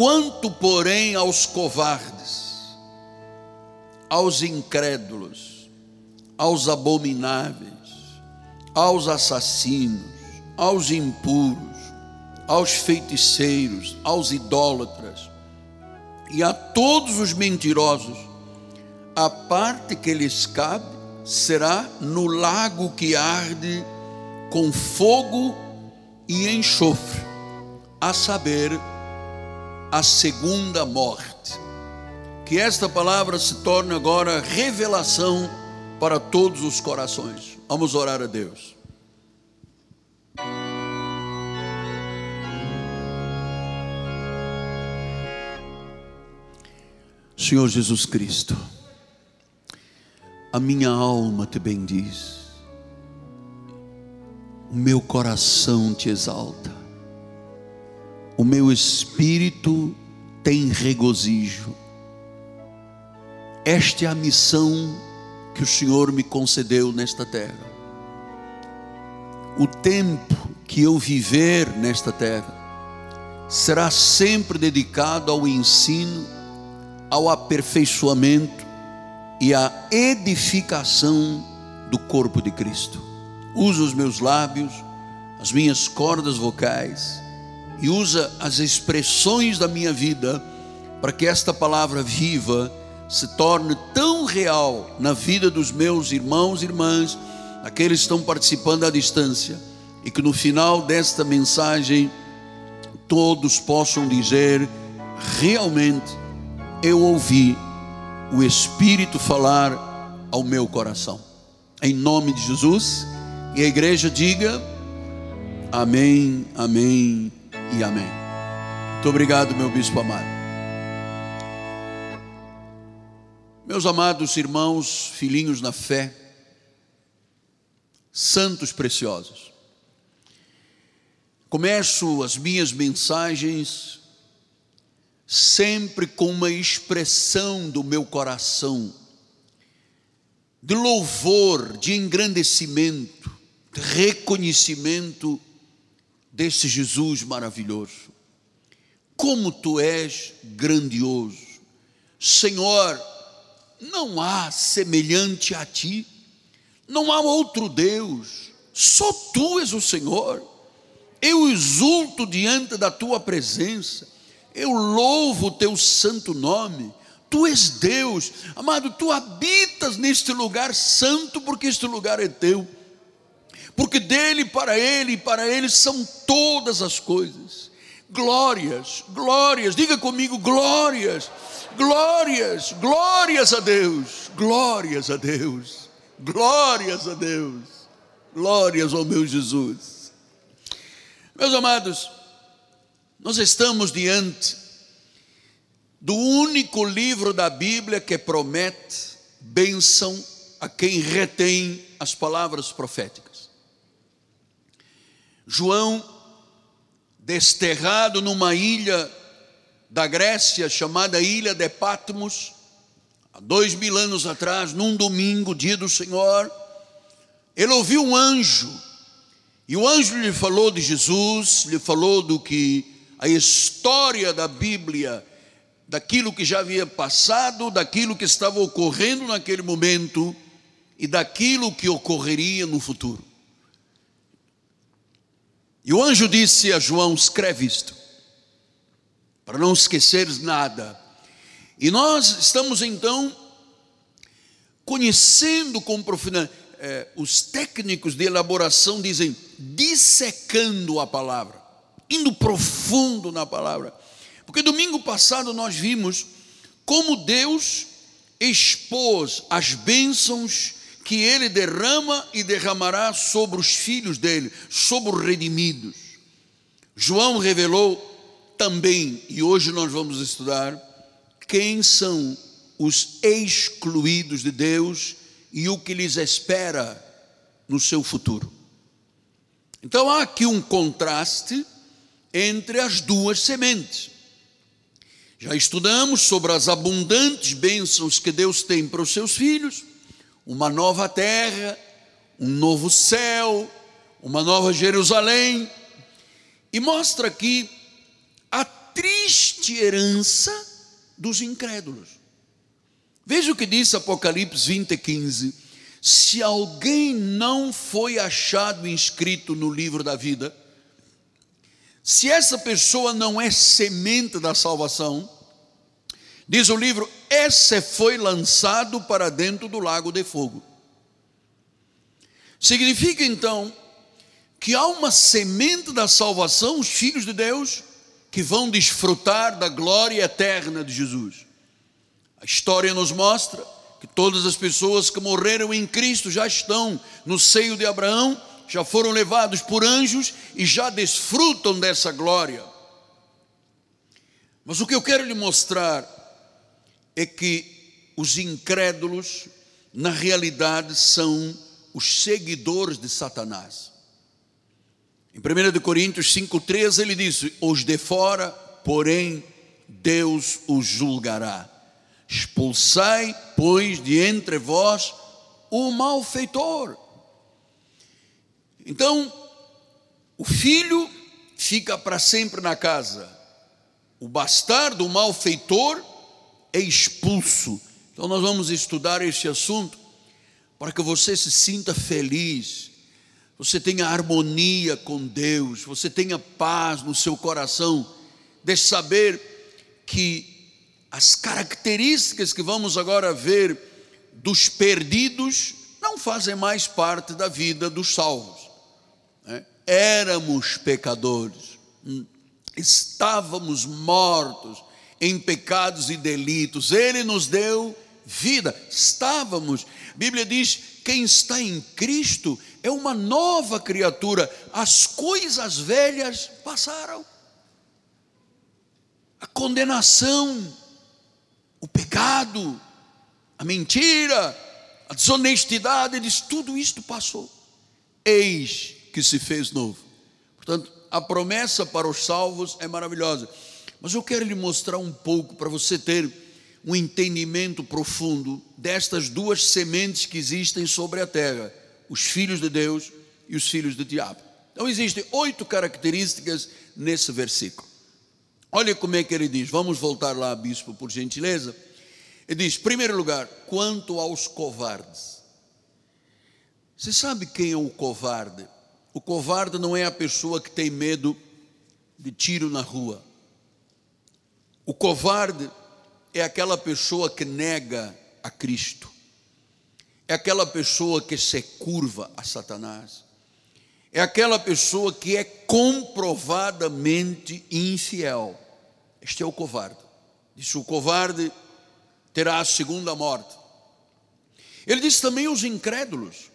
Quanto, porém, aos covardes, aos incrédulos, aos abomináveis, aos assassinos, aos impuros, aos feiticeiros, aos idólatras e a todos os mentirosos, a parte que lhes cabe será no lago que arde com fogo e enxofre, a saber, a segunda morte. Que esta palavra se torne agora revelação para todos os corações. Vamos orar a Deus. Senhor Jesus Cristo, a minha alma te bendiz, o meu coração te exalta, o meu espírito tem regozijo. Esta é a missão que o Senhor me concedeu nesta terra. O tempo que eu viver nesta terra será sempre dedicado ao ensino, ao aperfeiçoamento e à edificação do corpo de Cristo. Usa os meus lábios, as minhas cordas vocais e usa as expressões da minha vida para que esta palavra viva se torne tão real na vida dos meus irmãos e irmãs, aqueles que estão participando à distância, e que no final desta mensagem todos possam dizer: realmente eu ouvi o Espírito falar ao meu coração. Em nome de Jesus, e a igreja diga: Amém, Amém e Amém. Muito obrigado, meu bispo amado. Meus amados irmãos, filhinhos na fé, santos preciosos, começo as minhas mensagens sempre com uma expressão do meu coração, de louvor, de engrandecimento, de reconhecimento desse Jesus maravilhoso. Como tu és grandioso, Senhor não há semelhante a ti, não há outro Deus, só tu és o Senhor. Eu exulto diante da tua presença, eu louvo o teu santo nome. Tu és Deus, amado, tu habitas neste lugar santo, porque este lugar é teu, porque dele, para ele e para ele são todas as coisas. Glórias, glórias, diga comigo, glórias Glórias, glórias a Deus, glórias a Deus, glórias a Deus, glórias ao meu Jesus. Meus amados, nós estamos diante do único livro da Bíblia que promete bênção a quem retém as palavras proféticas. João, desterrado numa ilha da Grécia, chamada Ilha de Patmos, há dois mil anos atrás, num domingo, dia do Senhor, ele ouviu um anjo, e o anjo lhe falou de Jesus, lhe falou do que a história da Bíblia, daquilo que já havia passado, daquilo que estava ocorrendo naquele momento e daquilo que ocorreria no futuro. E o anjo disse a João: escreve isto para não esqueceres nada. E nós estamos então conhecendo com profundidade. Eh, os técnicos de elaboração dizem dissecando a palavra, indo profundo na palavra. Porque domingo passado nós vimos como Deus expôs as bênçãos que ele derrama e derramará sobre os filhos dele, sobre os redimidos. João revelou também, e hoje nós vamos estudar, quem são os excluídos de Deus e o que lhes espera no seu futuro. Então há aqui um contraste entre as duas sementes. Já estudamos sobre as abundantes bênçãos que Deus tem para os seus filhos, uma nova terra, um novo céu, uma nova Jerusalém, e mostra aqui triste herança dos incrédulos. Veja o que diz Apocalipse 20, 15. Se alguém não foi achado inscrito no livro da vida, se essa pessoa não é semente da salvação, diz o livro, esse foi lançado para dentro do lago de fogo. Significa então que há uma semente da salvação, os filhos de Deus, que vão desfrutar da glória eterna de Jesus. A história nos mostra que todas as pessoas que morreram em Cristo já estão no seio de Abraão, já foram levados por anjos e já desfrutam dessa glória. Mas o que eu quero lhe mostrar é que os incrédulos, na realidade, são os seguidores de Satanás. Em 1 Coríntios 5,13 ele diz: Os de fora, porém, Deus os julgará. Expulsai, pois, de entre vós o malfeitor. Então, o filho fica para sempre na casa, o bastardo, o malfeitor, expulso. Então, nós vamos estudar este assunto para que você se sinta feliz, você tenha harmonia com Deus, você tenha paz no seu coração, de saber que as características que vamos agora ver dos perdidos não fazem mais parte da vida dos salvos. Né? Éramos pecadores, hum, estávamos mortos em pecados e delitos, Ele nos deu vida, estávamos. A Bíblia diz: quem está em Cristo é uma nova criatura, as coisas velhas passaram. A condenação, o pecado, a mentira, a desonestidade, diz: tudo isto passou. Eis que se fez novo. Portanto, a promessa para os salvos é maravilhosa. Mas eu quero lhe mostrar um pouco para você ter um entendimento profundo destas duas sementes que existem sobre a terra: os filhos de Deus e os filhos do diabo. Então, existem oito características nesse versículo. Olha como é que ele diz, vamos voltar lá, bispo, por gentileza. Ele diz: primeiro lugar, quanto aos covardes. Você sabe quem é o covarde? O covarde não é a pessoa que tem medo de tiro na rua. O covarde é aquela pessoa que nega a Cristo, é aquela pessoa que se curva a Satanás, é aquela pessoa que é comprovadamente infiel. Este é o covarde. Disse o covarde terá a segunda morte. Ele diz também os incrédulos.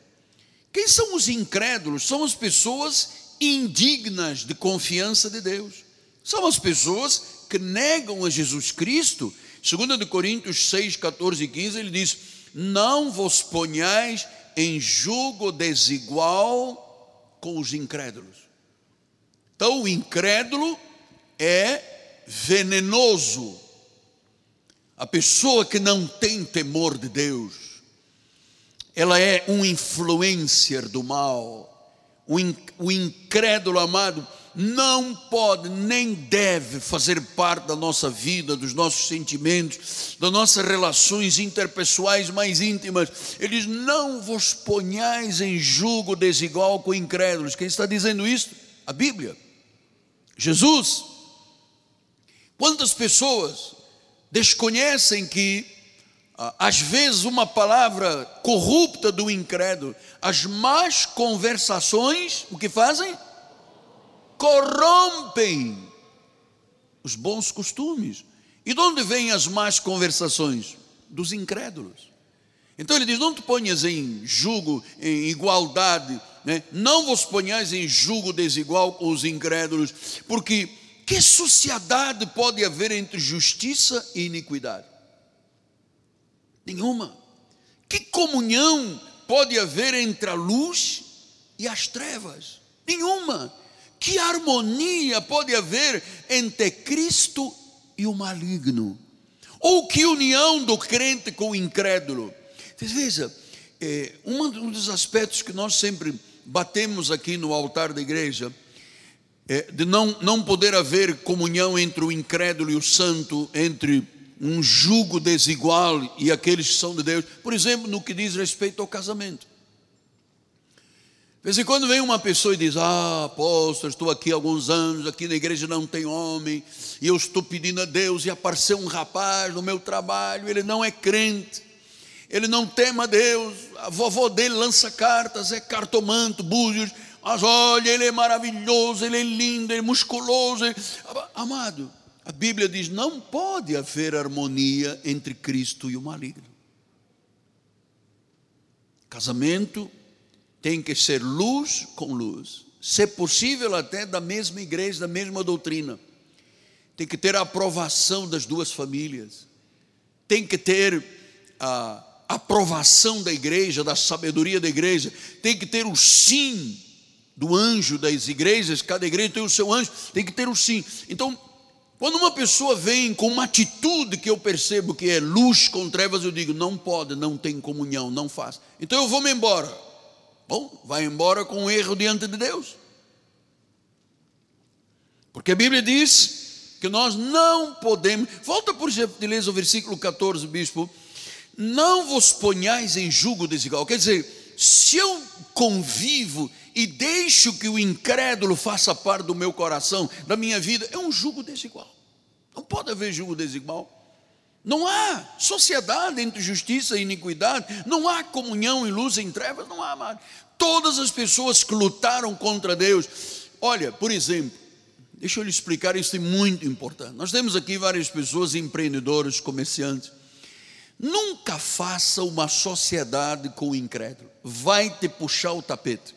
Quem são os incrédulos? São as pessoas indignas de confiança de Deus. São as pessoas que negam a Jesus Cristo 2 de Coríntios 6, 14 e 15, ele diz: Não vos ponhais em julgo desigual com os incrédulos. Então, o incrédulo é venenoso. A pessoa que não tem temor de Deus, ela é um influencer do mal. O incrédulo amado não pode nem deve fazer parte da nossa vida, dos nossos sentimentos, das nossas relações interpessoais mais íntimas. Ele diz: Não vos ponhais em julgo desigual com incrédulos. Quem está dizendo isso? A Bíblia. Jesus. Quantas pessoas desconhecem que, ah, às vezes, uma palavra corrupta do incrédulo, as más conversações, o que fazem? Corrompem os bons costumes. E de onde vêm as más conversações? Dos incrédulos. Então ele diz: não te ponhas em julgo, em igualdade, né? não vos ponhais em julgo desigual com os incrédulos, porque que sociedade pode haver entre justiça e iniquidade? Nenhuma. Que comunhão pode haver entre a luz e as trevas? Nenhuma. Que harmonia pode haver entre Cristo e o maligno? Ou que união do crente com o incrédulo? Veja, é, um dos aspectos que nós sempre batemos aqui no altar da igreja é, de não, não poder haver comunhão entre o incrédulo e o santo, entre um jugo desigual e aqueles que são de Deus, por exemplo, no que diz respeito ao casamento. Vez em quando vem uma pessoa e diz: Ah, apóstolo, estou aqui há alguns anos, aqui na igreja não tem homem, e eu estou pedindo a Deus, e apareceu um rapaz no meu trabalho, ele não é crente, ele não tema a Deus, a vovó dele lança cartas, é cartomante, búzios, mas olha, ele é maravilhoso, ele é lindo, ele é musculoso. Ele... Amado, a Bíblia diz: não pode haver harmonia entre Cristo e o maligno. Casamento tem que ser luz com luz, se possível até da mesma igreja, da mesma doutrina. Tem que ter a aprovação das duas famílias, tem que ter a aprovação da igreja, da sabedoria da igreja, tem que ter o sim do anjo das igrejas, cada igreja tem o seu anjo, tem que ter o sim. Então, quando uma pessoa vem com uma atitude que eu percebo que é luz com trevas, eu digo: não pode, não tem comunhão, não faz. Então eu vou me embora. Bom, vai embora com um erro diante de Deus. Porque a Bíblia diz que nós não podemos. Volta, por gentileza, o versículo 14, bispo. Não vos ponhais em julgo desigual. Quer dizer, se eu convivo e deixo que o incrédulo faça parte do meu coração, da minha vida, é um julgo desigual. Não pode haver julgo desigual. Não há sociedade entre justiça e iniquidade, não há comunhão e luz em trevas, não há, amado. Todas as pessoas que lutaram contra Deus, olha, por exemplo, deixa eu lhe explicar, isso é muito importante. Nós temos aqui várias pessoas, empreendedores, comerciantes. Nunca faça uma sociedade com o incrédulo, vai te puxar o tapete.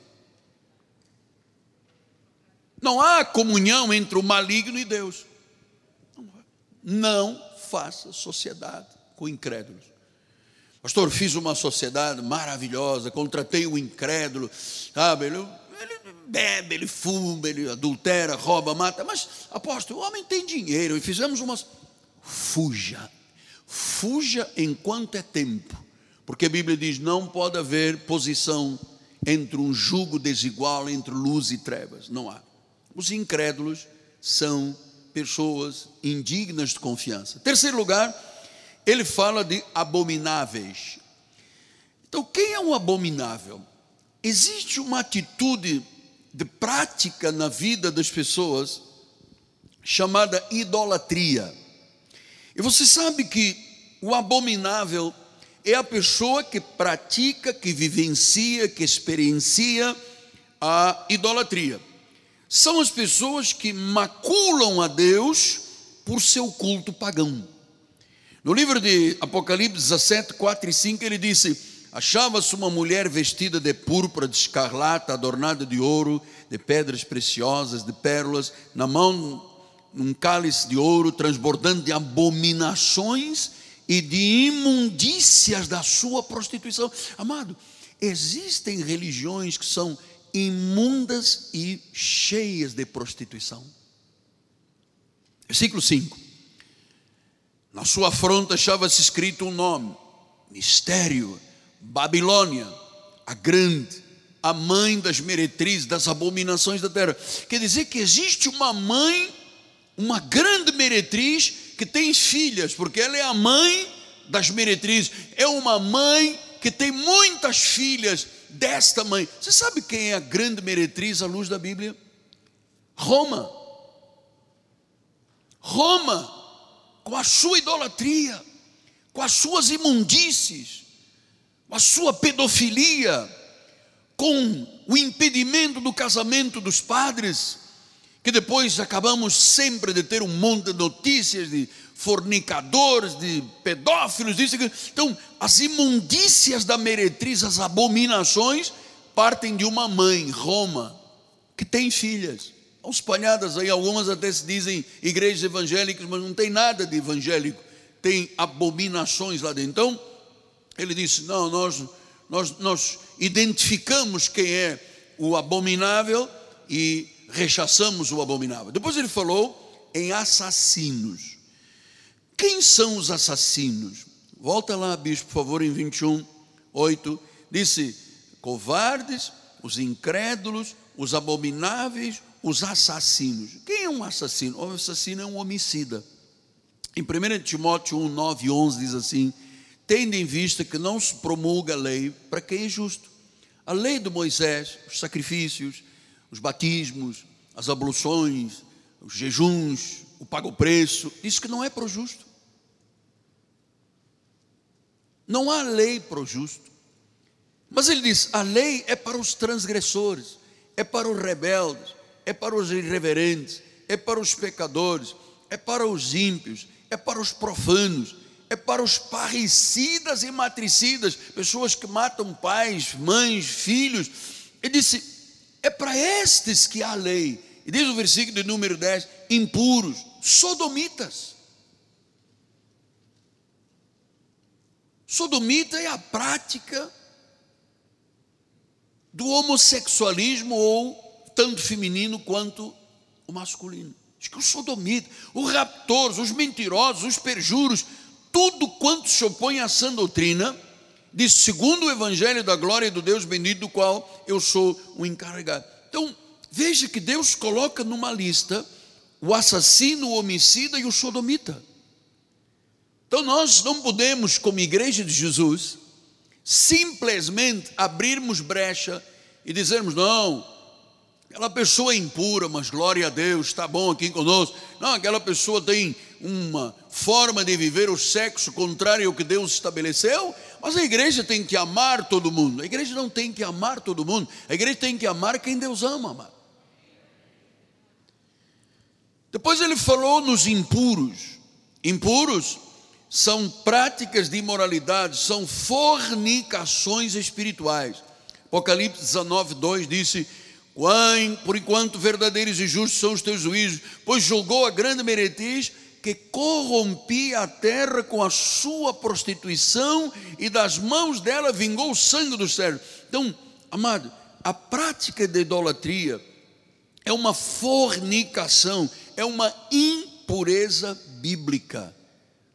Não há comunhão entre o maligno e Deus. Não faça sociedade com incrédulos. Pastor, fiz uma sociedade maravilhosa, contratei um incrédulo, sabe? Ele, ele bebe, ele fuma, ele adultera, rouba, mata, mas, apóstolo, o homem tem dinheiro e fizemos umas. Fuja, fuja enquanto é tempo, porque a Bíblia diz: não pode haver posição entre um jugo desigual entre luz e trevas, não há. Os incrédulos são pessoas indignas de confiança. Terceiro lugar, ele fala de abomináveis. Então, quem é um abominável? Existe uma atitude de prática na vida das pessoas chamada idolatria. E você sabe que o abominável é a pessoa que pratica, que vivencia, que experiencia a idolatria são as pessoas que maculam a Deus por seu culto pagão. No livro de Apocalipse 17, 4 e 5, ele disse: Achava-se uma mulher vestida de púrpura, de escarlata, adornada de ouro, de pedras preciosas, de pérolas, na mão um cálice de ouro, transbordando de abominações e de imundícias da sua prostituição. Amado, existem religiões que são imundas e cheias de prostituição. Versículo 5. Na sua fronte achava-se escrito um nome: Mistério, Babilônia, a grande, a mãe das meretrizes, das abominações da terra. Quer dizer que existe uma mãe, uma grande meretriz, que tem filhas, porque ela é a mãe das meretrizes, é uma mãe que tem muitas filhas desta mãe. Você sabe quem é a grande meretriz à luz da Bíblia? Roma. Roma, com a sua idolatria, com as suas imundícies, com a sua pedofilia, com o impedimento do casamento dos padres, que depois acabamos sempre de ter um monte de notícias de fornicadores, de pedófilos, disso, então as imundícias da meretriz, as abominações, partem de uma mãe, Roma, que tem filhas. Espalhadas aí, algumas até se dizem igrejas evangélicas, mas não tem nada de evangélico, tem abominações lá dentro. Então, ele disse: não, nós, nós, nós identificamos quem é o abominável e rechaçamos o abominável. Depois ele falou em assassinos. Quem são os assassinos? Volta lá, bispo, por favor, em 21, 8. Disse: covardes, os incrédulos, os abomináveis, os assassinos. Quem é um assassino? O assassino é um homicida. Em 1 Timóteo 1, 9 e 11 diz assim: Tendo em vista que não se promulga a lei para quem é justo. A lei de Moisés, os sacrifícios, os batismos, as abluções, os jejuns, o pago preço, diz que não é para o justo. Não há lei para o justo. Mas ele diz: a lei é para os transgressores, é para os rebeldes, é para os irreverentes, é para os pecadores, é para os ímpios, é para os profanos, é para os parricidas e matricidas, pessoas que matam pais, mães, filhos. Ele disse: é para estes que há lei. E diz o versículo de número 10: impuros, sodomitas. Sodomita é a prática do homossexualismo ou tanto feminino quanto o masculino. Diz que os sodomitas, os raptores, os mentirosos, os perjuros, tudo quanto se opõe à sã doutrina, diz, segundo o evangelho da glória do Deus bendito, do qual eu sou o encarregado. Então, veja que Deus coloca numa lista o assassino, o homicida e o sodomita. Então, nós não podemos, como igreja de Jesus, simplesmente abrirmos brecha e dizermos: não, aquela pessoa é impura, mas glória a Deus, está bom aqui conosco. Não, aquela pessoa tem uma forma de viver o sexo contrário ao que Deus estabeleceu, mas a igreja tem que amar todo mundo. A igreja não tem que amar todo mundo, a igreja tem que amar quem Deus ama. Amar. Depois ele falou nos impuros. Impuros são práticas de imoralidade, são fornicações espirituais. Apocalipse 19, 2 disse: Por enquanto verdadeiros e justos são os teus juízos, pois julgou a grande meretriz que corrompia a terra com a sua prostituição e das mãos dela vingou o sangue dos servos. Então, amado, a prática da idolatria é uma fornicação, é uma impureza bíblica.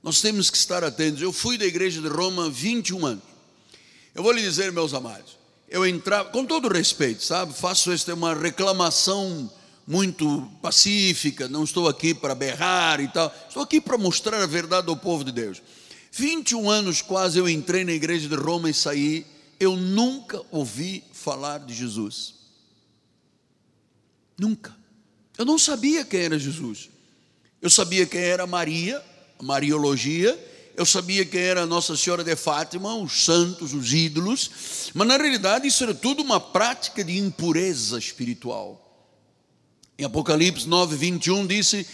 Nós temos que estar atentos. Eu fui da igreja de Roma 21 anos. Eu vou lhe dizer, meus amados, eu entrava, com todo respeito, sabe? Faço esta uma reclamação muito pacífica, não estou aqui para berrar e tal, estou aqui para mostrar a verdade ao povo de Deus. 21 anos quase eu entrei na igreja de Roma e saí, eu nunca ouvi falar de Jesus. Nunca. Eu não sabia quem era Jesus. Eu sabia quem era Maria, Mariologia, eu sabia quem era Nossa Senhora de Fátima, os santos, os ídolos, mas na realidade isso era tudo uma prática de impureza espiritual. Em Apocalipse 9, 21 disse: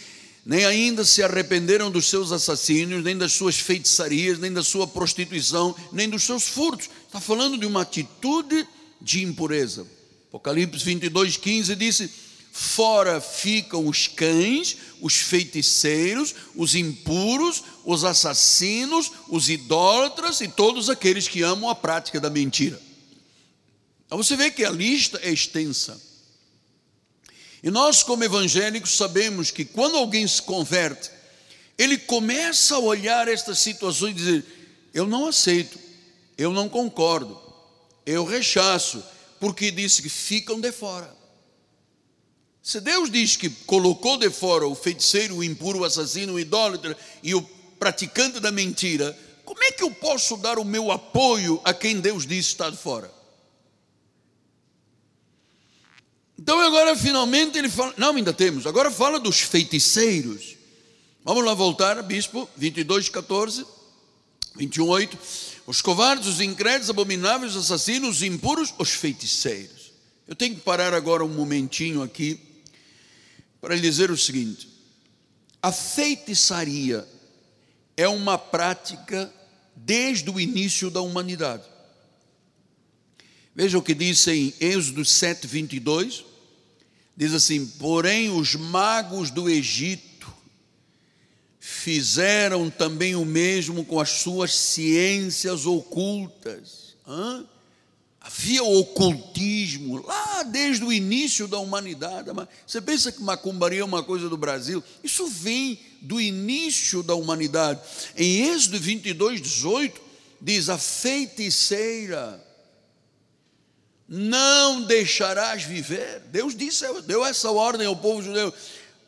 Nem ainda se arrependeram dos seus assassínios, nem das suas feitiçarias, nem da sua prostituição, nem dos seus furtos. Está falando de uma atitude de impureza. Apocalipse 22, 15 disse: Fora ficam os cães, os feiticeiros, os impuros, os assassinos, os idólatras e todos aqueles que amam a prática da mentira. Então você vê que a lista é extensa. E nós, como evangélicos, sabemos que quando alguém se converte, ele começa a olhar estas situações e dizer: Eu não aceito, eu não concordo, eu rechaço, porque disse que ficam de fora. Se Deus diz que colocou de fora o feiticeiro, o impuro, o assassino, o idólatra e o praticante da mentira, como é que eu posso dar o meu apoio a quem Deus disse está de fora? Então agora finalmente ele fala, não, ainda temos, agora fala dos feiticeiros. Vamos lá voltar, bispo, 22, 14, 21, 8. Os covardes, os incrédulos, abomináveis, os assassinos, os impuros, os feiticeiros. Eu tenho que parar agora um momentinho aqui para lhe dizer o seguinte: a feitiçaria é uma prática desde o início da humanidade. Veja o que diz em Êxodo 7, 22. Diz assim: Porém, os magos do Egito fizeram também o mesmo com as suas ciências ocultas. Hã? Havia o ocultismo lá desde o início da humanidade. Você pensa que macumbaria é uma coisa do Brasil? Isso vem do início da humanidade. Em Êxodo 22, 18, diz: A feiticeira não deixarás viver. Deus disse, deu essa ordem ao povo judeu.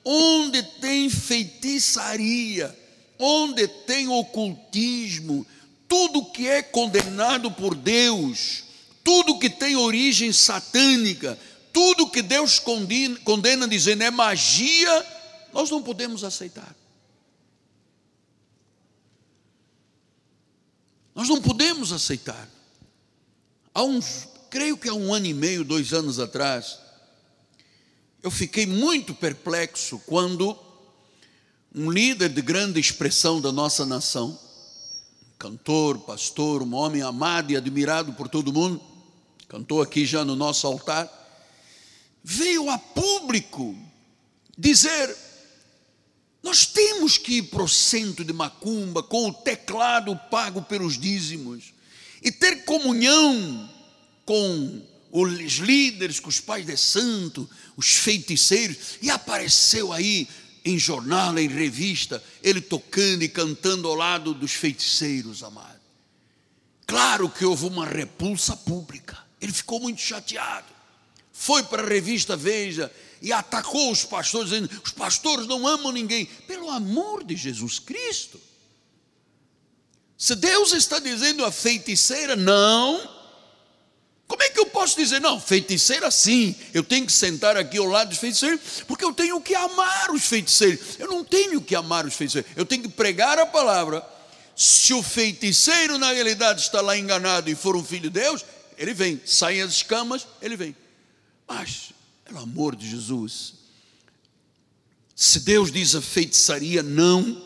Onde tem feitiçaria, onde tem ocultismo, tudo que é condenado por Deus, tudo que tem origem satânica, tudo que Deus condena, condena dizendo é magia, nós não podemos aceitar. Nós não podemos aceitar. Há uns, creio que há um ano e meio, dois anos atrás, eu fiquei muito perplexo quando um líder de grande expressão da nossa nação, cantor, pastor, um homem amado e admirado por todo mundo, cantou aqui já no nosso altar, veio a público dizer: nós temos que ir para o centro de Macumba com o teclado pago pelos dízimos e ter comunhão com os líderes, com os pais de santo, os feiticeiros, e apareceu aí em jornal, em revista, ele tocando e cantando ao lado dos feiticeiros, amado. Claro que houve uma repulsa pública, ele ficou muito chateado. Foi para a revista Veja e atacou os pastores, dizendo: os pastores não amam ninguém, pelo amor de Jesus Cristo. Se Deus está dizendo a feiticeira, não, como é que eu posso dizer, não, feiticeira sim, eu tenho que sentar aqui ao lado dos feiticeiros, porque eu tenho que amar os feiticeiros. Eu não tenho que amar os feiticeiros, eu tenho que pregar a palavra. Se o feiticeiro na realidade está lá enganado e for um filho de Deus, ele vem, saem as escamas, ele vem. Mas, pelo amor de Jesus, se Deus diz a feitiçaria, não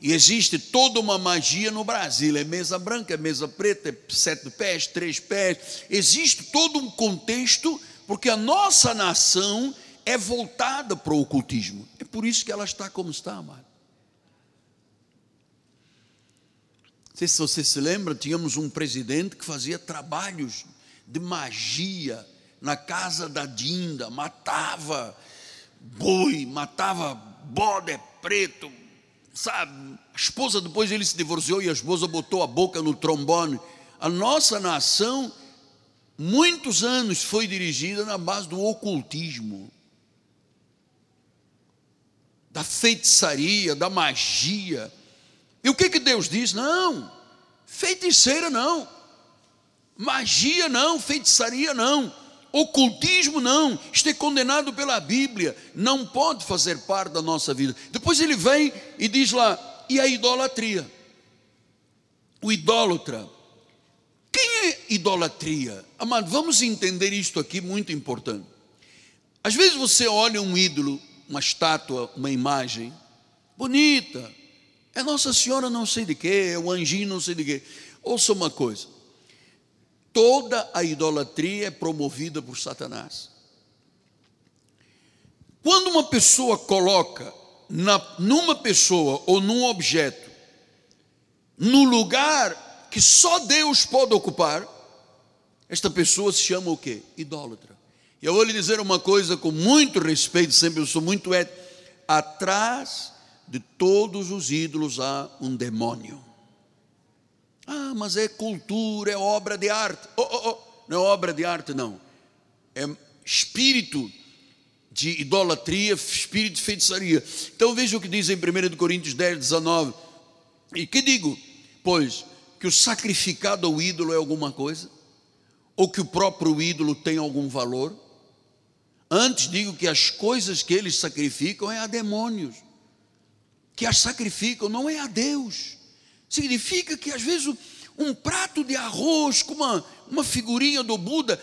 e existe toda uma magia no Brasil: é mesa branca, é mesa preta, é sete pés, três pés. Existe todo um contexto, porque a nossa nação é voltada para o ocultismo. É por isso que ela está como está, amado. Não sei se você se lembra, tínhamos um presidente que fazia trabalhos de magia na casa da Dinda, matava boi, matava bode preto, sabe? A esposa, depois ele se divorciou e a esposa botou a boca no trombone. A nossa nação, muitos anos, foi dirigida na base do ocultismo, da feitiçaria, da magia. E o que, que Deus diz? Não, feiticeira não, magia não, feitiçaria não Ocultismo não, isto é condenado pela Bíblia, não pode fazer parte da nossa vida. Depois ele vem e diz lá, e a idolatria? O idólatra. Quem é idolatria? Amado, vamos entender isto aqui muito importante. Às vezes você olha um ídolo, uma estátua, uma imagem, bonita, é Nossa Senhora não sei de quê, é o anjinho não sei de quê. Ouça uma coisa, toda a idolatria é promovida por Satanás. Quando uma pessoa coloca na, numa pessoa ou num objeto, no lugar que só Deus pode ocupar, esta pessoa se chama o quê? Idólatra. E eu vou lhe dizer uma coisa com muito respeito, sempre eu sou muito ético. Atrás de todos os ídolos há um demônio. Ah, mas é cultura, é obra de arte. Oh, oh, oh. Não é obra de arte, não. É espírito de idolatria, espírito de feitiçaria. Então veja o que diz em 1 Coríntios 10, 19. E que digo? Pois que o sacrificado ao ídolo é alguma coisa? Ou que o próprio ídolo tem algum valor? Antes digo que as coisas que eles sacrificam é a demônios, que as sacrificam não é a Deus. Significa que às vezes um prato de arroz com uma, uma figurinha do Buda,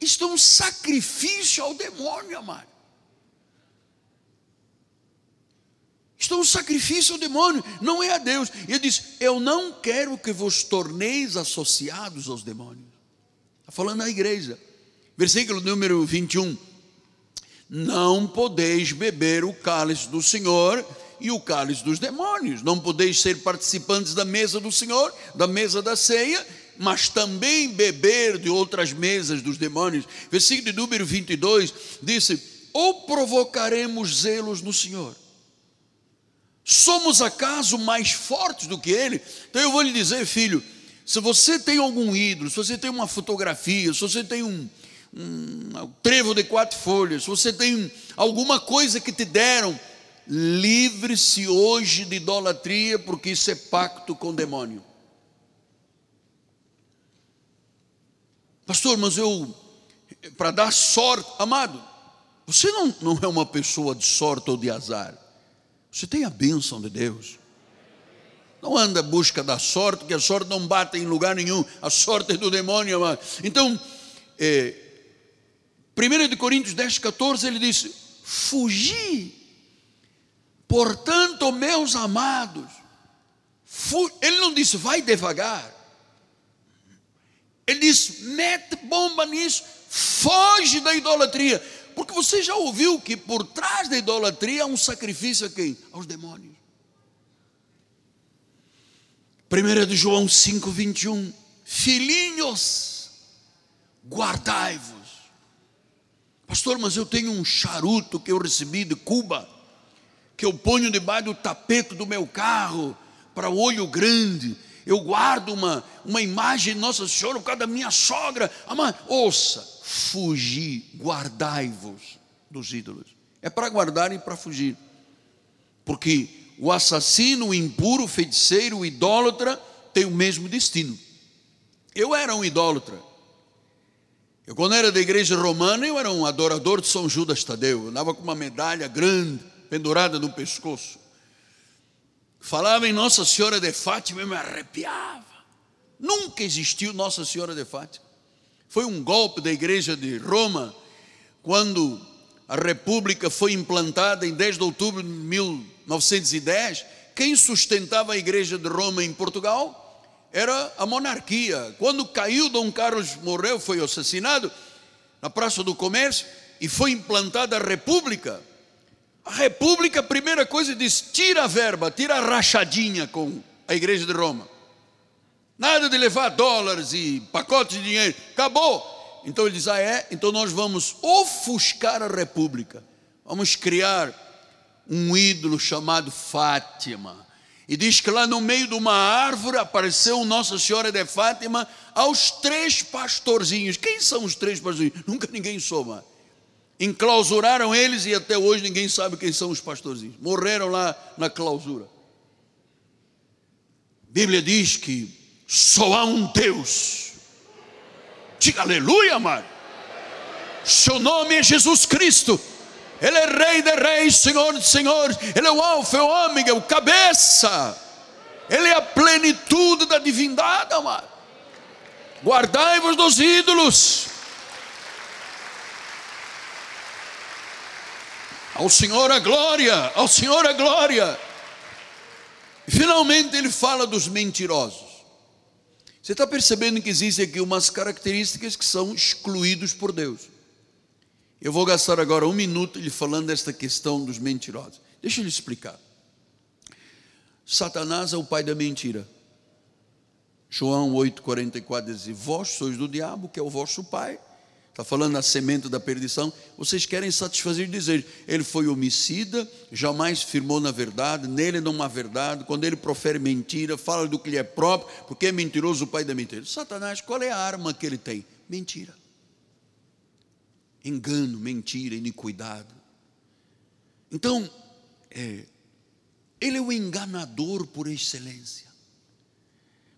isto é um sacrifício ao demônio, amado. Isto é um sacrifício ao demônio, não é a Deus. E ele diz: Eu não quero que vos torneis associados aos demônios. Está falando a igreja. Versículo número 21. Não podeis beber o cálice do Senhor e o cálice dos demônios. Não podeis ser participantes da mesa do Senhor, da mesa da ceia, mas também beber de outras mesas dos demônios. Versículo de número 22 disse: Ou provocaremos zelos no Senhor? Somos acaso mais fortes do que Ele? Então eu vou lhe dizer, filho, se você tem algum ídolo, se você tem uma fotografia, se você tem um, um trevo de quatro folhas, se você tem alguma coisa que te deram, livre-se hoje de idolatria, porque isso é pacto com o demônio. Pastor, mas eu, para dar sorte, amado, você não, não é uma pessoa de sorte ou de azar, você tem a bênção de Deus. Não anda em busca da sorte, que a sorte não bate em lugar nenhum, a sorte é do demônio. Amado. Então, é, 1 Coríntios 10, 14, ele disse: Fugi, portanto, meus amados, ele não disse, vai devagar, ele disse, mete bomba nisso, foge da idolatria, porque você já ouviu que por trás da idolatria há um sacrifício a quem? Aos demônios. 1 de João 5, 21, filhinhos, guardai-vos. Pastor, mas eu tenho um charuto que eu recebi de Cuba, que eu ponho debaixo do tapete do meu carro, para o olho grande. Eu guardo uma, uma imagem de Nossa Senhora por causa da minha sogra. Ama, ouça, fugir, guardai-vos dos ídolos. É para guardar e para fugir. Porque o assassino, o impuro, o feiticeiro, o idólatra tem o mesmo destino. Eu era um idólatra. Eu, quando era da igreja romana, eu era um adorador de São Judas Tadeu. Eu andava com uma medalha grande, pendurada no pescoço. Falava em Nossa Senhora de Fátima e me arrepiava. Nunca existiu Nossa Senhora de Fátima. Foi um golpe da igreja de Roma, quando a República foi implantada em 10 de outubro de 1910. Quem sustentava a igreja de Roma em Portugal? era a monarquia. Quando caiu, Dom Carlos morreu, foi assassinado na Praça do Comércio e foi implantada a República. A República, primeira coisa, diz: tira a verba, tira a rachadinha com a Igreja de Roma. Nada de levar dólares e pacotes de dinheiro. Acabou. Então ele diz: ah, é? Então nós vamos ofuscar a República. Vamos criar um ídolo chamado Fátima. E diz que lá no meio de uma árvore apareceu Nossa Senhora de Fátima aos três pastorzinhos. Quem são os três pastorzinhos? Nunca ninguém soube. Enclausuraram eles e até hoje ninguém sabe quem são os pastorzinhos. Morreram lá na clausura. A Bíblia diz que só há um Deus. Diga aleluia, amado. Seu nome é Jesus Cristo. Ele é Rei de Reis, Senhor de Senhores, Ele é o Alfa, é o Ômega, é o cabeça, Ele é a plenitude da divindade, amado. Guardai-vos dos ídolos. Ao Senhor a glória, ao Senhor a glória. E finalmente ele fala dos mentirosos. Você está percebendo que existem aqui umas características que são excluídos por Deus. Eu vou gastar agora um minuto lhe falando desta questão dos mentirosos. Deixa eu lhe explicar. Satanás é o pai da mentira. João 8,44 diz: Vós sois do diabo, que é o vosso pai. Está falando da semente da perdição. Vocês querem satisfazer dizer: Ele foi homicida, jamais firmou na verdade, nele não há verdade. Quando ele profere mentira, fala do que lhe é próprio, porque é mentiroso o pai da mentira. Satanás, qual é a arma que ele tem? Mentira engano, mentira, iniquidade. Então, é, ele é o enganador por excelência.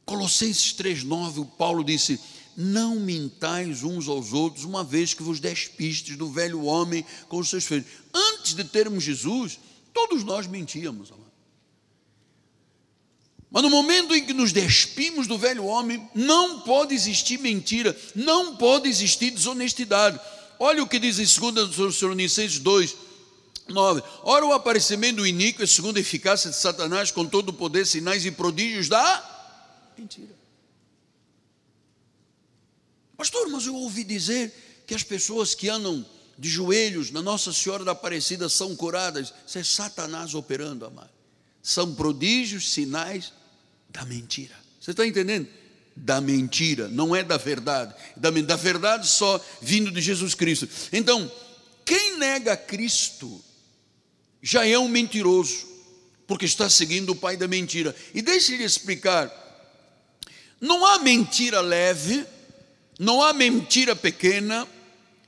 Colossenses 3,9, o Paulo disse: Não mintais uns aos outros, uma vez que vos despistes do velho homem com os seus filhos. Antes de termos Jesus, todos nós mentíamos. Mas no momento em que nos despimos do velho homem, não pode existir mentira, não pode existir desonestidade. Olha o que diz em 2 Tessalonicenses 2, 9. Ora, o aparecimento do iníquo é segundo a eficácia de Satanás, com todo o poder, sinais e prodígios da mentira. Pastor, mas eu ouvi dizer que as pessoas que andam de joelhos na Nossa Senhora da Aparecida são curadas. Isso é Satanás operando, amado. São prodígios, sinais da mentira. Você está entendendo? da mentira, não é da verdade, da, da verdade só vindo de Jesus Cristo. Então, quem nega Cristo já é um mentiroso, porque está seguindo o pai da mentira. E deixe-lhe explicar: não há mentira leve, não há mentira pequena,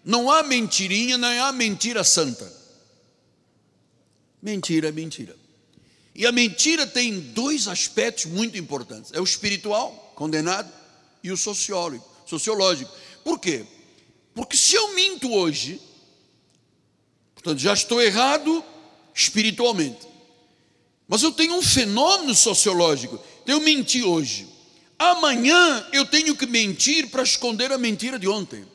Não há mentirinha, não há mentira santa. Mentira é mentira. E a mentira tem dois aspectos muito importantes: é o espiritual, condenado, e o sociólogo, sociológico. Por quê? Porque se eu minto hoje, portanto já estou errado espiritualmente. Mas eu tenho um fenômeno sociológico. Eu menti hoje. Amanhã eu tenho que mentir para esconder a mentira de ontem.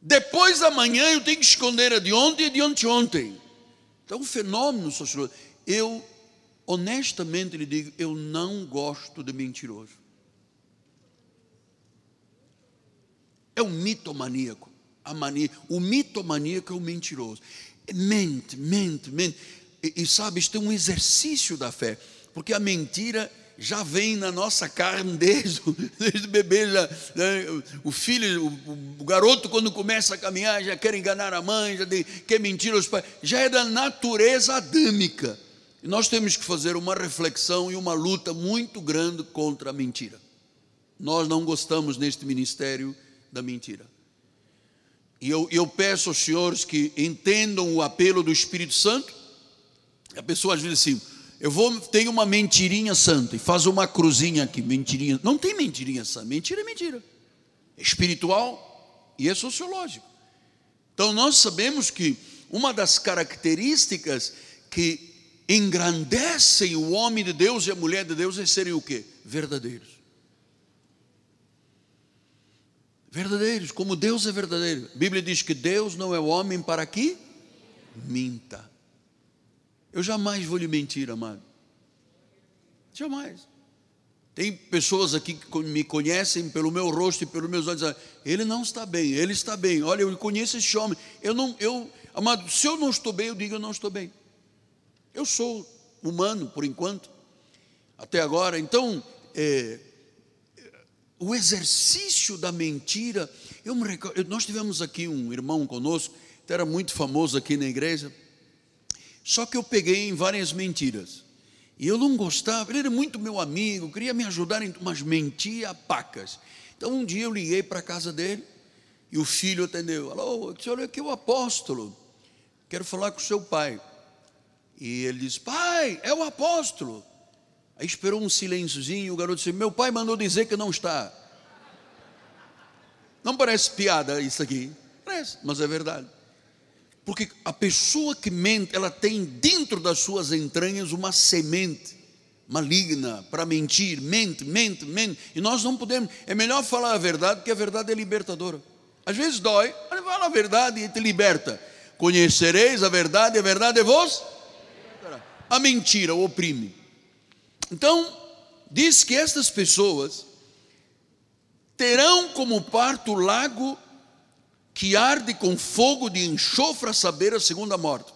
Depois da manhã eu tenho que esconder a de ontem e de anteontem. Então, um fenômeno sociológico. Eu, honestamente, lhe digo, eu não gosto de mentiroso. É um mitomaníaco. A mania, o mitomaníaco é o mentiroso. Mente, mente, mente. E, e sabe, isto é um exercício da fé, porque a mentira já vem na nossa carne desde, desde o bebê, já, né? o filho, o, o, garoto quando começa a caminhar já quer enganar a mãe, já quer mentir aos pais, já é da natureza adâmica. E nós temos que fazer uma reflexão e uma luta muito grande contra a mentira. Nós não gostamos neste ministério da mentira. E eu, eu peço aos senhores que entendam o apelo do Espírito Santo. A pessoa às vezes assim, eu vou tenho uma mentirinha santa e faz uma cruzinha aqui, mentirinha. Não tem mentirinha santa, mentira é mentira. É espiritual e é sociológico. Então nós sabemos que uma das características que engrandecem o homem de Deus e a mulher de Deus é serem o quê? Verdadeiros. Verdadeiros, como Deus é verdadeiro. A Bíblia diz que Deus não é homem para que minta. Eu jamais vou lhe mentir, amado. Jamais. Tem pessoas aqui que me conhecem pelo meu rosto e pelos meus olhos. Ele não está bem, ele está bem. Olha, eu conheço esse homem. Eu não, eu, amado, se eu não estou bem, eu digo eu não estou bem. Eu sou humano por enquanto, até agora. Então, é, o exercício da mentira. Eu me recordo, nós tivemos aqui um irmão conosco, que era muito famoso aqui na igreja. Só que eu peguei em várias mentiras. E eu não gostava, ele era muito meu amigo, queria me ajudar, mas mentia pacas. Então um dia eu liguei para a casa dele e o filho atendeu. Alô, senhor, aqui é o apóstolo. Quero falar com o seu pai. E ele disse: Pai, é o apóstolo. Aí esperou um silênciozinho e o garoto disse: Meu pai mandou dizer que não está. Não parece piada isso aqui? Parece, mas é verdade. Porque a pessoa que mente, ela tem dentro das suas entranhas uma semente maligna para mentir, mente, mente, mente. E nós não podemos. É melhor falar a verdade, porque a verdade é libertadora. Às vezes dói, mas fala a verdade e te liberta. Conhecereis a verdade, a verdade é vós. A mentira oprime. Então, diz que estas pessoas terão como parto o lago que arde com fogo de enxofre a saber a segunda morte.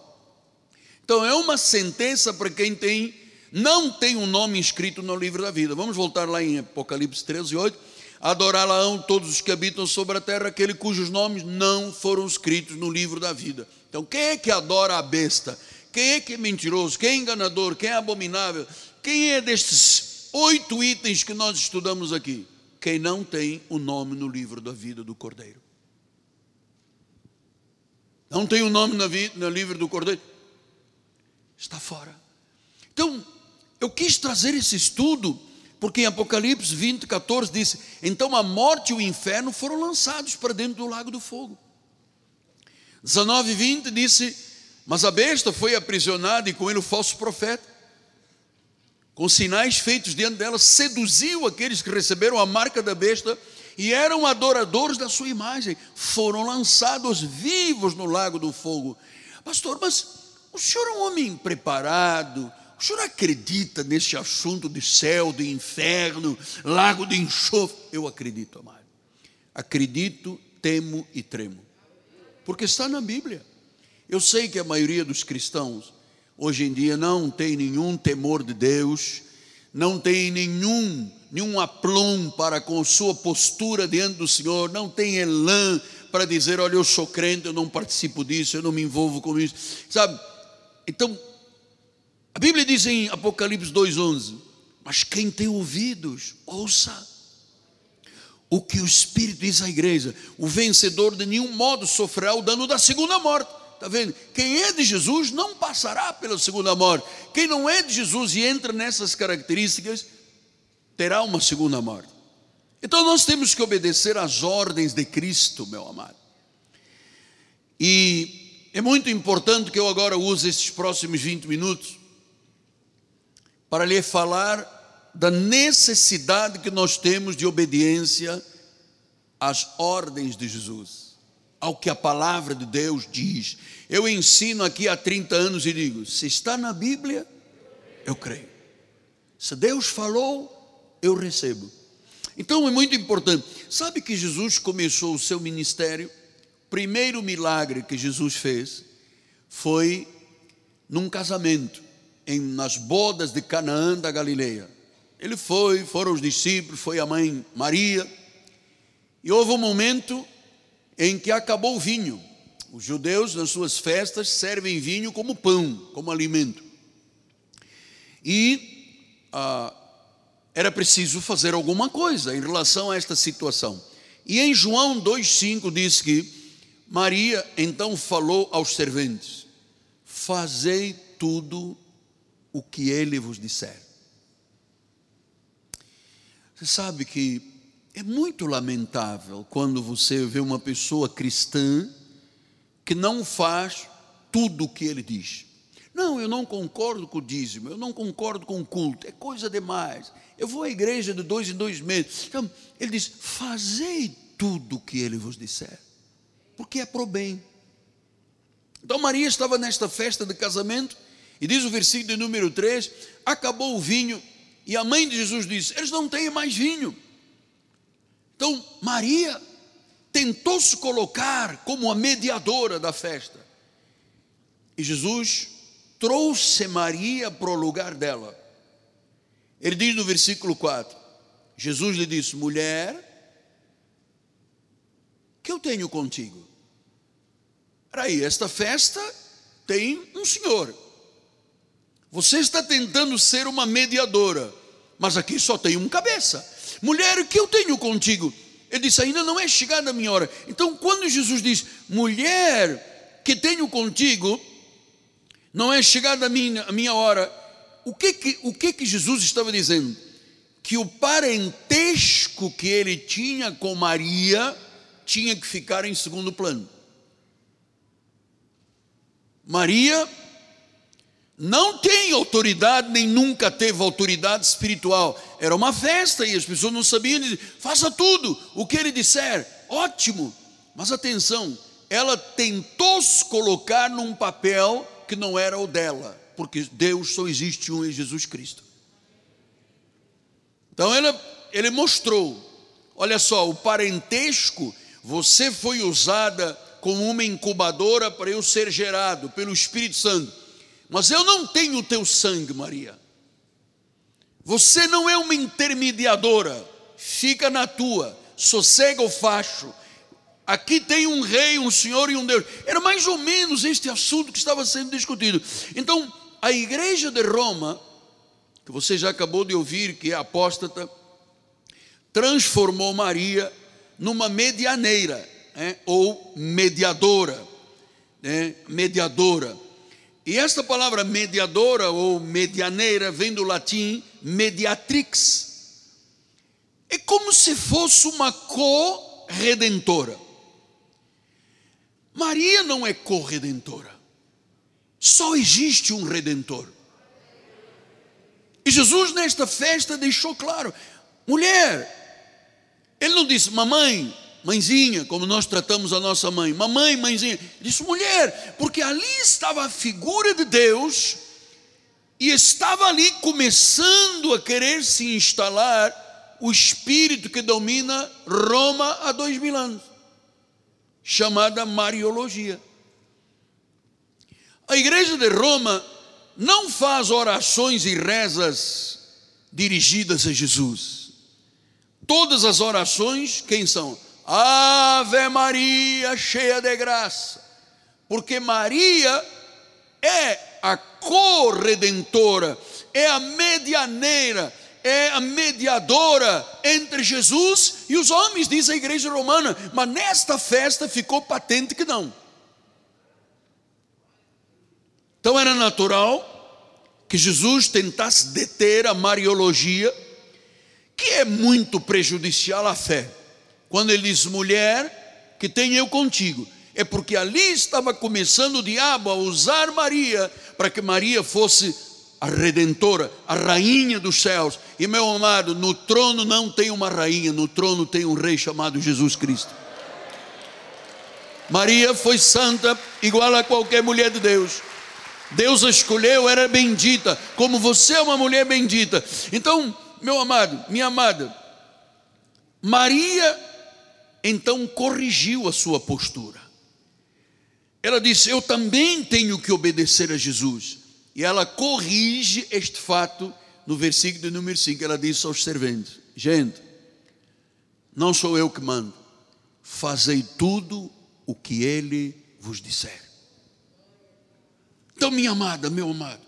Então é uma sentença para quem tem não tem um nome inscrito no livro da vida. Vamos voltar lá em Apocalipse 13, 8. Adorá-la-ão todos os que habitam sobre a terra, aquele cujos nomes não foram escritos no livro da vida. Então, quem é que adora a besta? Quem é que é mentiroso? Quem é enganador? Quem é abominável? Quem é destes oito itens que nós estudamos aqui? Quem não tem o nome no livro da vida do Cordeiro. Não tem o um nome no, livro do Cordeiro. Está fora. Então, eu quis trazer esse estudo, porque em Apocalipse 20, 14 diz: Então a morte e o inferno foram lançados para dentro do lago do fogo. 19, 20 disse: Mas a besta foi aprisionada e com ele o falso profeta, com sinais feitos diante dela, seduziu aqueles que receberam a marca da besta e eram adoradores da sua imagem, foram lançados vivos no lago do fogo. Pastor, mas o senhor é um homem preparado, o senhor acredita nesse assunto de céu, de inferno, lago de enxofre? Eu acredito, amado. Acredito, temo e tremo. Porque está na Bíblia. Eu sei que a maioria dos cristãos hoje em dia não tem nenhum temor de Deus, não tem nenhum nenhum aplom para com sua postura diante do Senhor, não tem elan para dizer, olha, eu sou crente, eu não participo disso, eu não me envolvo com isso, sabe? Então, a Bíblia diz em Apocalipse 2,11: Mas quem tem ouvidos, ouça. o que o Espírito diz à igreja: o vencedor de nenhum modo sofrerá o dano da segunda morte. Está vendo? Quem é de Jesus não passará pela segunda morte. Quem não é de Jesus e entra nessas características, terá uma segunda morte. Então nós temos que obedecer às ordens de Cristo, meu amado. E é muito importante que eu agora use esses próximos 20 minutos para lhe falar da necessidade que nós temos de obediência às ordens de Jesus, ao que a palavra de Deus diz. Eu ensino aqui há 30 anos e digo: se está na Bíblia, eu creio. Se Deus falou, eu recebo. Então é muito importante. Sabe que Jesus começou o seu ministério? Primeiro milagre que Jesus fez foi num casamento em, nas bodas de Canaã da Galileia. Ele foi, foram os discípulos, foi a mãe Maria, e houve um momento em que acabou o vinho. Os judeus, nas suas festas, servem vinho como pão, como alimento. E ah, era preciso fazer alguma coisa em relação a esta situação. E em João 2,5 diz que Maria então falou aos serventes: Fazei tudo o que ele vos disser. Você sabe que é muito lamentável quando você vê uma pessoa cristã que não faz tudo o que ele diz. Não, eu não concordo com o dízimo, eu não concordo com o culto, é coisa demais. Eu vou à igreja de dois em dois meses. Então, ele diz: fazei tudo o que ele vos disser, porque é pro bem. Então, Maria estava nesta festa de casamento e diz o versículo número 3: acabou o vinho, e a mãe de Jesus disse: eles não têm mais vinho. Então, Maria tentou se colocar como a mediadora da festa. E Jesus trouxe Maria para o lugar dela. Ele diz no versículo 4: Jesus lhe disse: mulher, que eu tenho contigo? Aí, esta festa tem um senhor. Você está tentando ser uma mediadora, mas aqui só tem um cabeça. Mulher, o que eu tenho contigo? Ele disse: Ainda não é chegada a minha hora. Então, quando Jesus diz, mulher, que tenho contigo, não é chegada a minha, a minha hora, o que, que, o que que Jesus estava dizendo? Que o parentesco que ele tinha com Maria tinha que ficar em segundo plano. Maria não tem autoridade, nem nunca teve autoridade espiritual. Era uma festa e as pessoas não sabiam dizer, faça tudo o que ele disser, ótimo. Mas atenção, ela tentou se colocar num papel que não era o dela, porque Deus só existe um em Jesus Cristo. Então ele, ele mostrou, olha só, o parentesco, você foi usada como uma incubadora para eu ser gerado pelo Espírito Santo mas eu não tenho o teu sangue, Maria. Você não é uma intermediadora, fica na tua, sossega o facho. Aqui tem um rei, um senhor e um Deus. Era mais ou menos este assunto que estava sendo discutido. Então, a igreja de Roma, que você já acabou de ouvir, que é apóstata, transformou Maria numa medianeira, né, ou mediadora, né, mediadora. E esta palavra mediadora ou medianeira vem do latim mediatrix. É como se fosse uma corredentora. Maria não é corredentora. Só existe um redentor. E Jesus nesta festa deixou claro: mulher, ele não disse, mamãe, mãezinha, como nós tratamos a nossa mãe, mamãe, mãezinha, disse mulher, porque ali estava a figura de Deus e estava ali começando a querer se instalar o espírito que domina Roma há dois mil anos, chamada Mariologia. A igreja de Roma não faz orações e rezas dirigidas a Jesus. Todas as orações, quem são? Ave Maria, cheia de graça, porque Maria é a corredentora, é a medianeira, é a mediadora entre Jesus e os homens, diz a igreja romana. Mas nesta festa ficou patente que não. Então era natural que Jesus tentasse deter a Mariologia, que é muito prejudicial à fé. Quando ele diz, mulher, que tenho eu contigo, é porque ali estava começando o diabo a usar Maria para que Maria fosse a redentora, a rainha dos céus. E meu amado, no trono não tem uma rainha, no trono tem um rei chamado Jesus Cristo. Maria foi santa, igual a qualquer mulher de Deus. Deus a escolheu, era bendita, como você é uma mulher bendita. Então, meu amado, minha amada, Maria então corrigiu a sua postura. Ela disse: Eu também tenho que obedecer a Jesus. E ela corrige este fato no versículo número 5. Ela disse aos serventes: Gente, não sou eu que mando, fazei tudo o que ele vos disser. Então, minha amada, meu amado,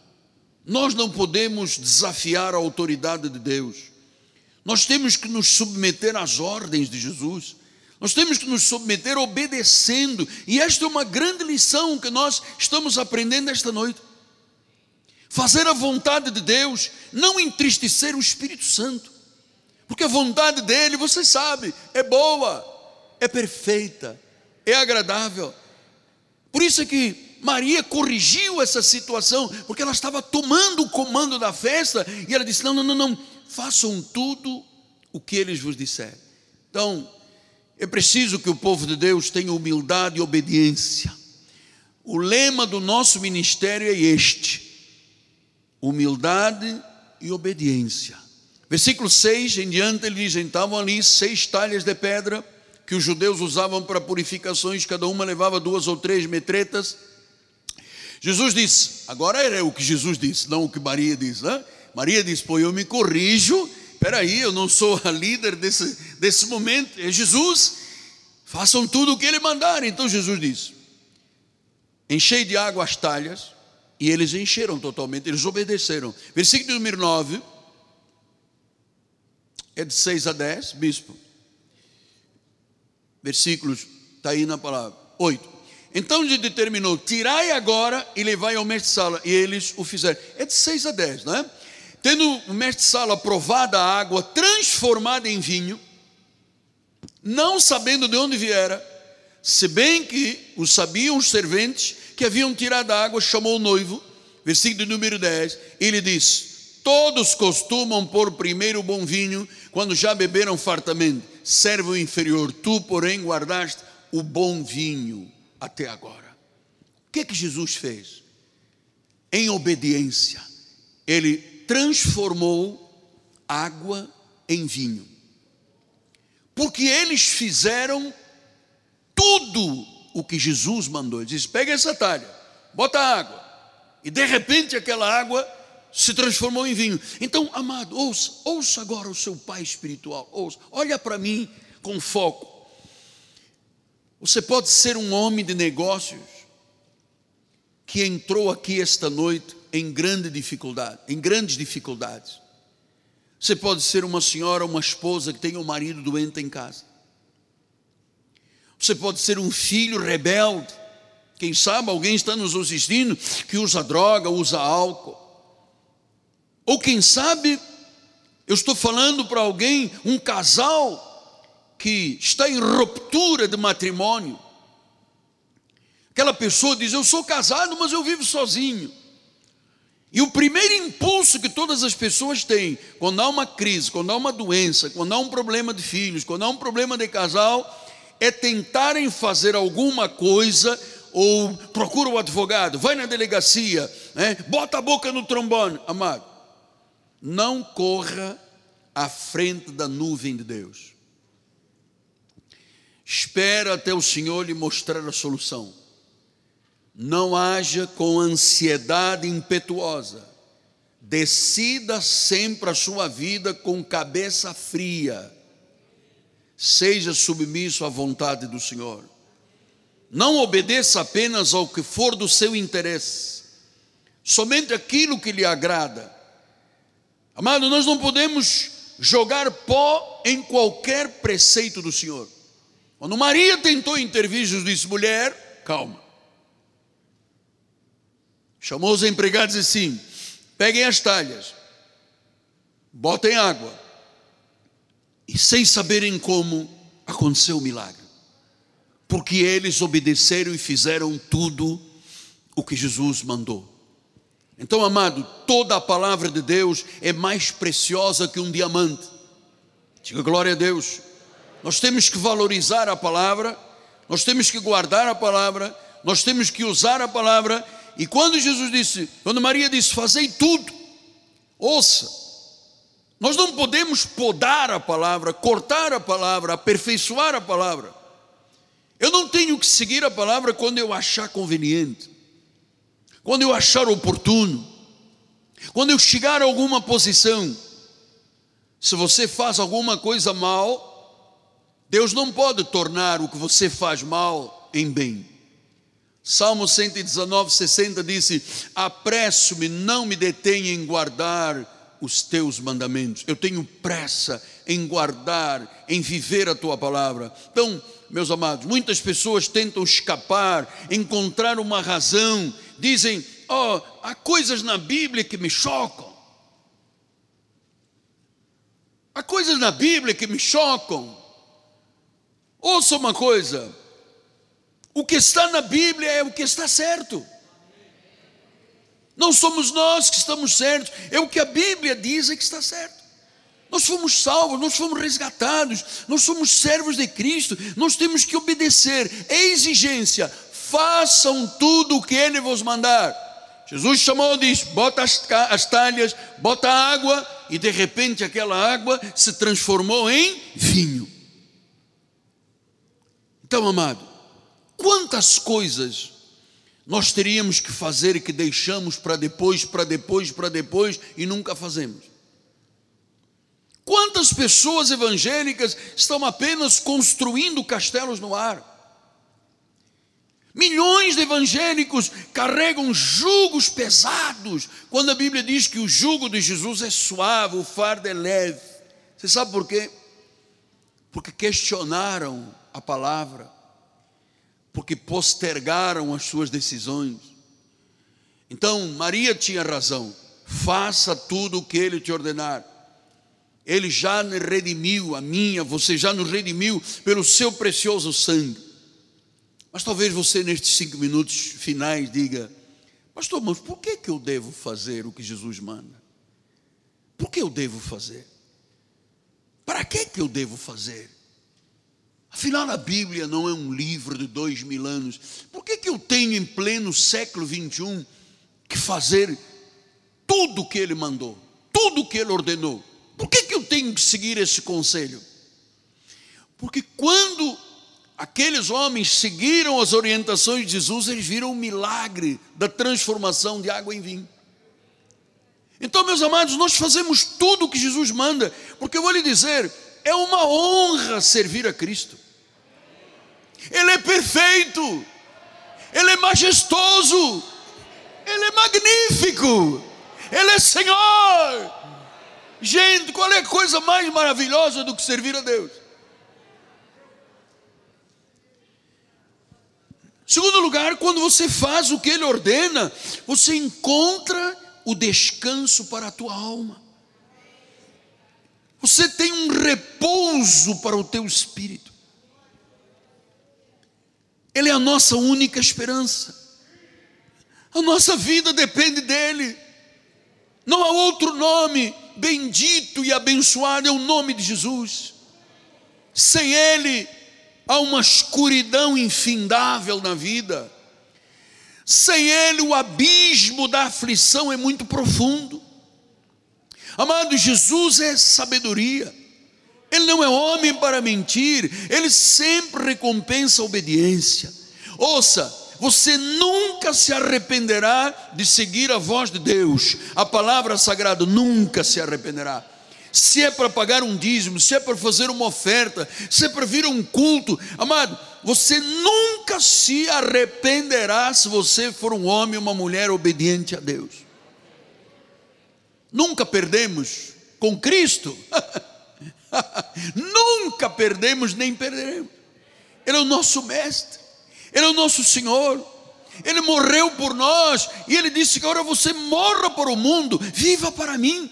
nós não podemos desafiar a autoridade de Deus, nós temos que nos submeter às ordens de Jesus. Nós temos que nos submeter obedecendo, e esta é uma grande lição que nós estamos aprendendo esta noite. Fazer a vontade de Deus, não entristecer o Espírito Santo, porque a vontade dele, você sabe, é boa, é perfeita, é agradável. Por isso é que Maria corrigiu essa situação, porque ela estava tomando o comando da festa, e ela disse: Não, não, não, não, façam tudo o que eles vos disserem. Então, é preciso que o povo de Deus tenha humildade e obediência. O lema do nosso ministério é este: humildade e obediência. Versículo 6 em diante, ele diz: Estavam ali seis talhas de pedra que os judeus usavam para purificações, cada uma levava duas ou três metretas. Jesus disse, agora era o que Jesus disse, não o que Maria disse. Né? Maria disse: Pô, eu me corrijo espera aí, eu não sou a líder desse, desse momento, é Jesus, façam tudo o que ele mandar. Então Jesus disse: enchei de água as talhas, e eles encheram totalmente, eles obedeceram. Versículo número 9, é de 6 a 10, bispo. Versículos, está aí na palavra, 8. Então ele determinou: tirai agora e levai ao mestre-sala, e eles o fizeram. É de 6 a 10, não é? tendo o mestre-sala provado a água transformada em vinho, não sabendo de onde viera, se bem que o sabiam os serventes que haviam tirado a água, chamou o noivo, versículo número 10, ele diz: Todos costumam pôr primeiro o bom vinho, quando já beberam fartamente, serve o inferior, tu, porém, guardaste o bom vinho até agora. O que é que Jesus fez? Em obediência, ele transformou água em vinho. Porque eles fizeram tudo o que Jesus mandou. Ele disse: pega essa talha, bota água. E de repente aquela água se transformou em vinho. Então, amado, ouça, ouça agora o seu pai espiritual. Ouça, olha para mim com foco. Você pode ser um homem de negócios que entrou aqui esta noite em grande dificuldade, em grandes dificuldades. Você pode ser uma senhora, uma esposa que tem um marido doente em casa. Você pode ser um filho rebelde. Quem sabe alguém está nos assistindo que usa droga, usa álcool. Ou quem sabe, eu estou falando para alguém, um casal que está em ruptura de matrimônio. Aquela pessoa diz: Eu sou casado, mas eu vivo sozinho. E o primeiro impulso que todas as pessoas têm, quando há uma crise, quando há uma doença, quando há um problema de filhos, quando há um problema de casal, é tentarem fazer alguma coisa, ou procura o advogado, vai na delegacia, né, bota a boca no trombone. Amado, não corra à frente da nuvem de Deus. Espera até o Senhor lhe mostrar a solução não haja com ansiedade impetuosa. Decida sempre a sua vida com cabeça fria. Seja submisso à vontade do Senhor. Não obedeça apenas ao que for do seu interesse, somente aquilo que lhe agrada. Amado, nós não podemos jogar pó em qualquer preceito do Senhor. Quando Maria tentou intervir, Jesus disse: mulher, calma. Chamou os empregados e disse assim: peguem as talhas, botem água. E sem saberem como, aconteceu o milagre. Porque eles obedeceram e fizeram tudo o que Jesus mandou. Então, amado, toda a palavra de Deus é mais preciosa que um diamante. Diga glória a Deus. Nós temos que valorizar a palavra, nós temos que guardar a palavra, nós temos que usar a palavra. E quando Jesus disse, quando Maria disse, fazei tudo, ouça, nós não podemos podar a palavra, cortar a palavra, aperfeiçoar a palavra. Eu não tenho que seguir a palavra quando eu achar conveniente quando eu achar oportuno, quando eu chegar a alguma posição, se você faz alguma coisa mal, Deus não pode tornar o que você faz mal em bem. Salmo 119, 60 disse: Apresso-me, não me detenha em guardar os teus mandamentos. Eu tenho pressa em guardar, em viver a tua palavra. Então, meus amados, muitas pessoas tentam escapar, encontrar uma razão dizem: oh, há coisas na Bíblia que me chocam. Há coisas na Bíblia que me chocam. Ouça uma coisa: o que está na Bíblia é o que está certo. Não somos nós que estamos certos, é o que a Bíblia diz é que está certo. Nós fomos salvos, nós fomos resgatados, nós somos servos de Cristo, nós temos que obedecer. É exigência, façam tudo o que ele vos mandar. Jesus chamou, diz: bota as, as talhas, bota água, e de repente aquela água se transformou em vinho. Então, amado, quantas coisas nós teríamos que fazer e que deixamos para depois, para depois, para depois e nunca fazemos? Quantas pessoas evangélicas estão apenas construindo castelos no ar? Milhões de evangélicos carregam jugos pesados, quando a Bíblia diz que o jugo de Jesus é suave, o fardo é leve. Você sabe por quê? Porque questionaram a palavra, porque postergaram as suas decisões. Então, Maria tinha razão. Faça tudo o que ele te ordenar. Ele já nos redimiu, a minha, você já nos redimiu pelo seu precioso sangue. Mas talvez você, nestes cinco minutos finais, diga: Pastor, mas por que, que eu devo fazer o que Jesus manda? Por que eu devo fazer? Para que, que eu devo fazer? Afinal, a Bíblia não é um livro de dois mil anos. Por que, que eu tenho em pleno século 21 que fazer tudo o que ele mandou, tudo o que ele ordenou? Por que, que eu tenho que seguir esse conselho? Porque quando aqueles homens seguiram as orientações de Jesus, eles viram o milagre da transformação de água em vinho. Então, meus amados, nós fazemos tudo o que Jesus manda, porque eu vou lhe dizer, é uma honra servir a Cristo. Ele é perfeito, Ele é majestoso, Ele é magnífico, Ele é Senhor. Gente, qual é a coisa mais maravilhosa do que servir a Deus? Segundo lugar, quando você faz o que ele ordena, você encontra o descanso para a tua alma. Você tem um repouso para o teu espírito. Ele é a nossa única esperança. A nossa vida depende dele. Não há outro nome bendito e abençoado é o nome de Jesus. Sem ele há uma escuridão infindável na vida. Sem Ele, o abismo da aflição é muito profundo. Amado, Jesus é sabedoria. Ele não é homem para mentir, ele sempre recompensa a obediência. Ouça, você nunca se arrependerá de seguir a voz de Deus, a palavra sagrada nunca se arrependerá se é para pagar um dízimo, se é para fazer uma oferta, se é para vir a um culto, amado, você nunca se arrependerá se você for um homem ou uma mulher obediente a Deus. Nunca perdemos com Cristo. Nunca perdemos nem perderemos. Ele é o nosso mestre, Ele é o nosso Senhor. Ele morreu por nós e ele disse que agora você morra para o mundo, viva para mim.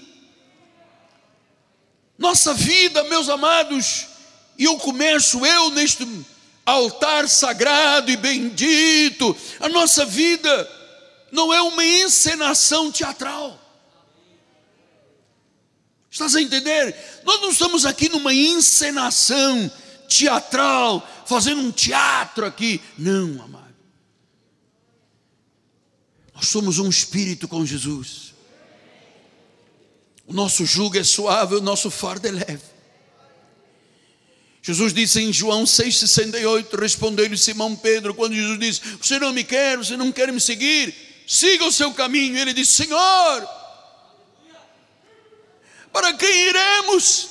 Nossa vida, meus amados, e eu começo eu neste altar sagrado e bendito, a nossa vida não é uma encenação teatral. Estás a entender? Nós não estamos aqui numa encenação teatral, fazendo um teatro aqui. Não, amado. Nós somos um espírito com Jesus. O nosso jugo é suave, o nosso fardo é leve. Jesus disse em João 6,68, respondeu-lhe Simão Pedro, quando Jesus disse: Você não me quer, você não quer me seguir, siga o seu caminho. Ele disse: Senhor, para quem iremos?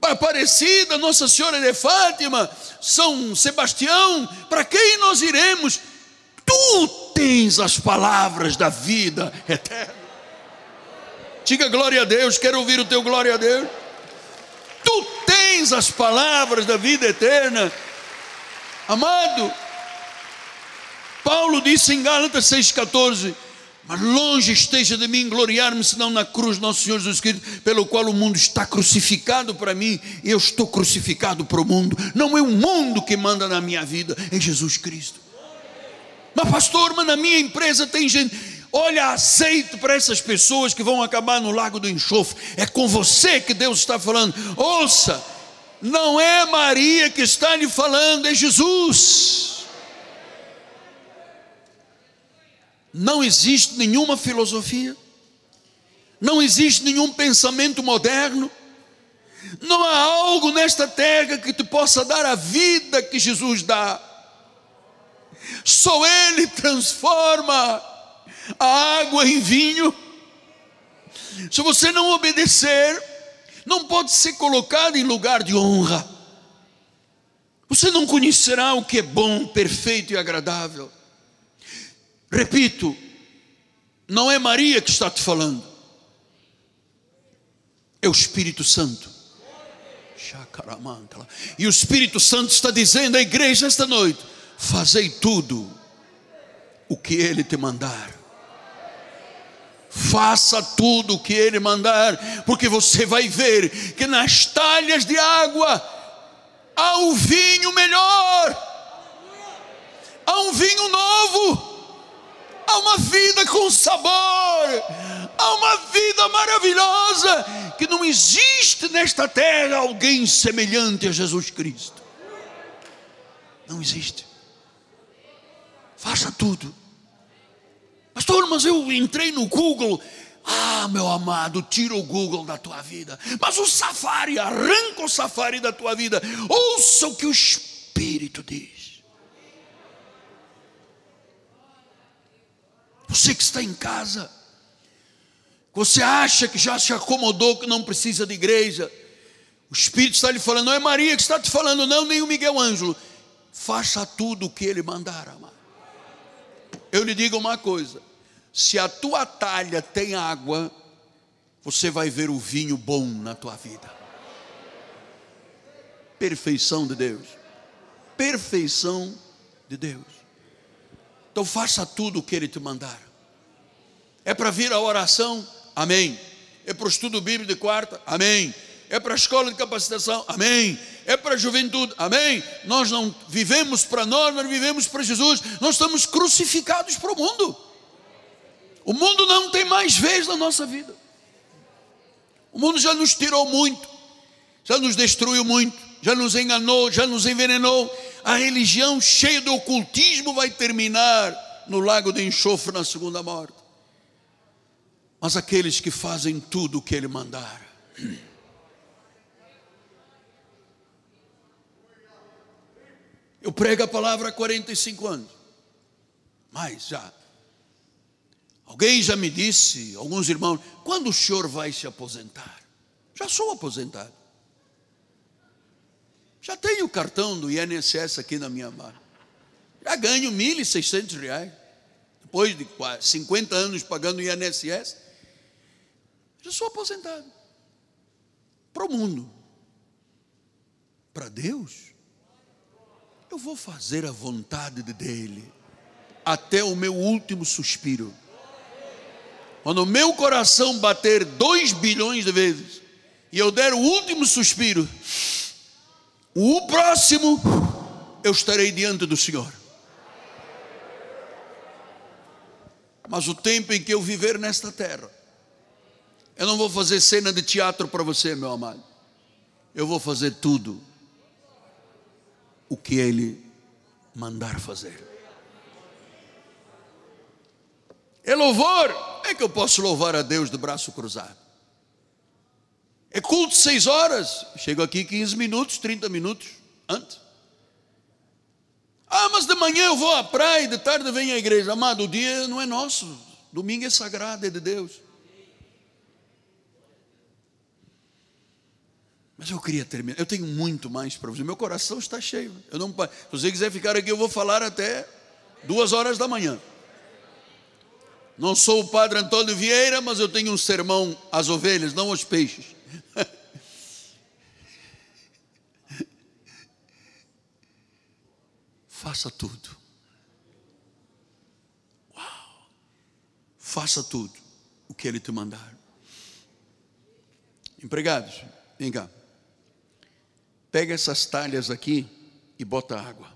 Para Aparecida, Nossa Senhora de Fátima, São Sebastião, para quem nós iremos? Tu tens as palavras da vida eterna. Diga glória a Deus, quero ouvir o teu glória a Deus tu tens as palavras da vida eterna. Amado, Paulo disse em Gálatas 6,14: Mas longe esteja de mim gloriar-me, senão na cruz nosso Senhor Jesus Cristo, pelo qual o mundo está crucificado para mim, e eu estou crucificado para o mundo. Não é o mundo que manda na minha vida, é Jesus Cristo. Mas, pastor, mas na minha empresa tem gente. Olha, aceito para essas pessoas que vão acabar no lago do enxofre. É com você que Deus está falando. Ouça, não é Maria que está lhe falando, é Jesus. Não existe nenhuma filosofia, não existe nenhum pensamento moderno, não há algo nesta terra que te possa dar a vida que Jesus dá. Só Ele transforma a água em vinho. Se você não obedecer, não pode ser colocado em lugar de honra. Você não conhecerá o que é bom, perfeito e agradável. Repito, não é Maria que está te falando, é o Espírito Santo. E o Espírito Santo está dizendo à igreja esta noite: fazei tudo o que Ele te mandar. Faça tudo o que Ele mandar, porque você vai ver que nas talhas de água há um vinho melhor, há um vinho novo, há uma vida com sabor, há uma vida maravilhosa, que não existe nesta terra alguém semelhante a Jesus Cristo. Não existe. Faça tudo Pastor, mas eu entrei no Google. Ah, meu amado, tira o Google da tua vida. Mas o Safari, arranca o Safari da tua vida. Ouça o que o Espírito diz. Você que está em casa, você acha que já se acomodou, que não precisa de igreja. O Espírito está lhe falando, não é Maria que está te falando, não, nem o Miguel Ângelo. Faça tudo o que ele mandar, amado. Eu lhe digo uma coisa: se a tua talha tem água, você vai ver o vinho bom na tua vida. Perfeição de Deus. Perfeição de Deus. Então faça tudo o que Ele te mandar. É para vir a oração? Amém. É para o estudo bíblico de quarta? Amém. É para a escola de capacitação? Amém. É para a juventude? Amém. Nós não vivemos para nós, nós vivemos para Jesus. Nós estamos crucificados para o mundo. O mundo não tem mais vez na nossa vida. O mundo já nos tirou muito, já nos destruiu muito, já nos enganou, já nos envenenou. A religião cheia de ocultismo vai terminar no lago de enxofre na segunda morte. Mas aqueles que fazem tudo o que Ele mandar. Eu prego a palavra há 45 anos. Mais já. Alguém já me disse, alguns irmãos, quando o senhor vai se aposentar? Já sou aposentado. Já tenho o cartão do INSS aqui na minha mão. Já ganho 1.600 reais. depois de 50 anos pagando INSS, já sou aposentado. Para o mundo. Para Deus, eu vou fazer a vontade dEle até o meu último suspiro. Quando o meu coração bater dois bilhões de vezes e eu der o último suspiro, o próximo eu estarei diante do Senhor. Mas o tempo em que eu viver nesta terra, eu não vou fazer cena de teatro para você, meu amado. Eu vou fazer tudo o que Ele mandar fazer. É louvor, é que eu posso louvar a Deus de braço cruzado. É culto seis horas, chego aqui 15 minutos, 30 minutos antes. Ah, mas de manhã eu vou à praia e de tarde venho à igreja. Amado, o dia não é nosso, domingo é sagrado, é de Deus. Mas eu queria terminar. Eu tenho muito mais para você. Meu coração está cheio. Eu não, se você quiser ficar aqui, eu vou falar até duas horas da manhã. Não sou o padre Antônio Vieira, mas eu tenho um sermão às ovelhas, não aos peixes. Faça tudo. Uau! Faça tudo o que ele te mandar. Empregados, vem cá. Pega essas talhas aqui e bota água.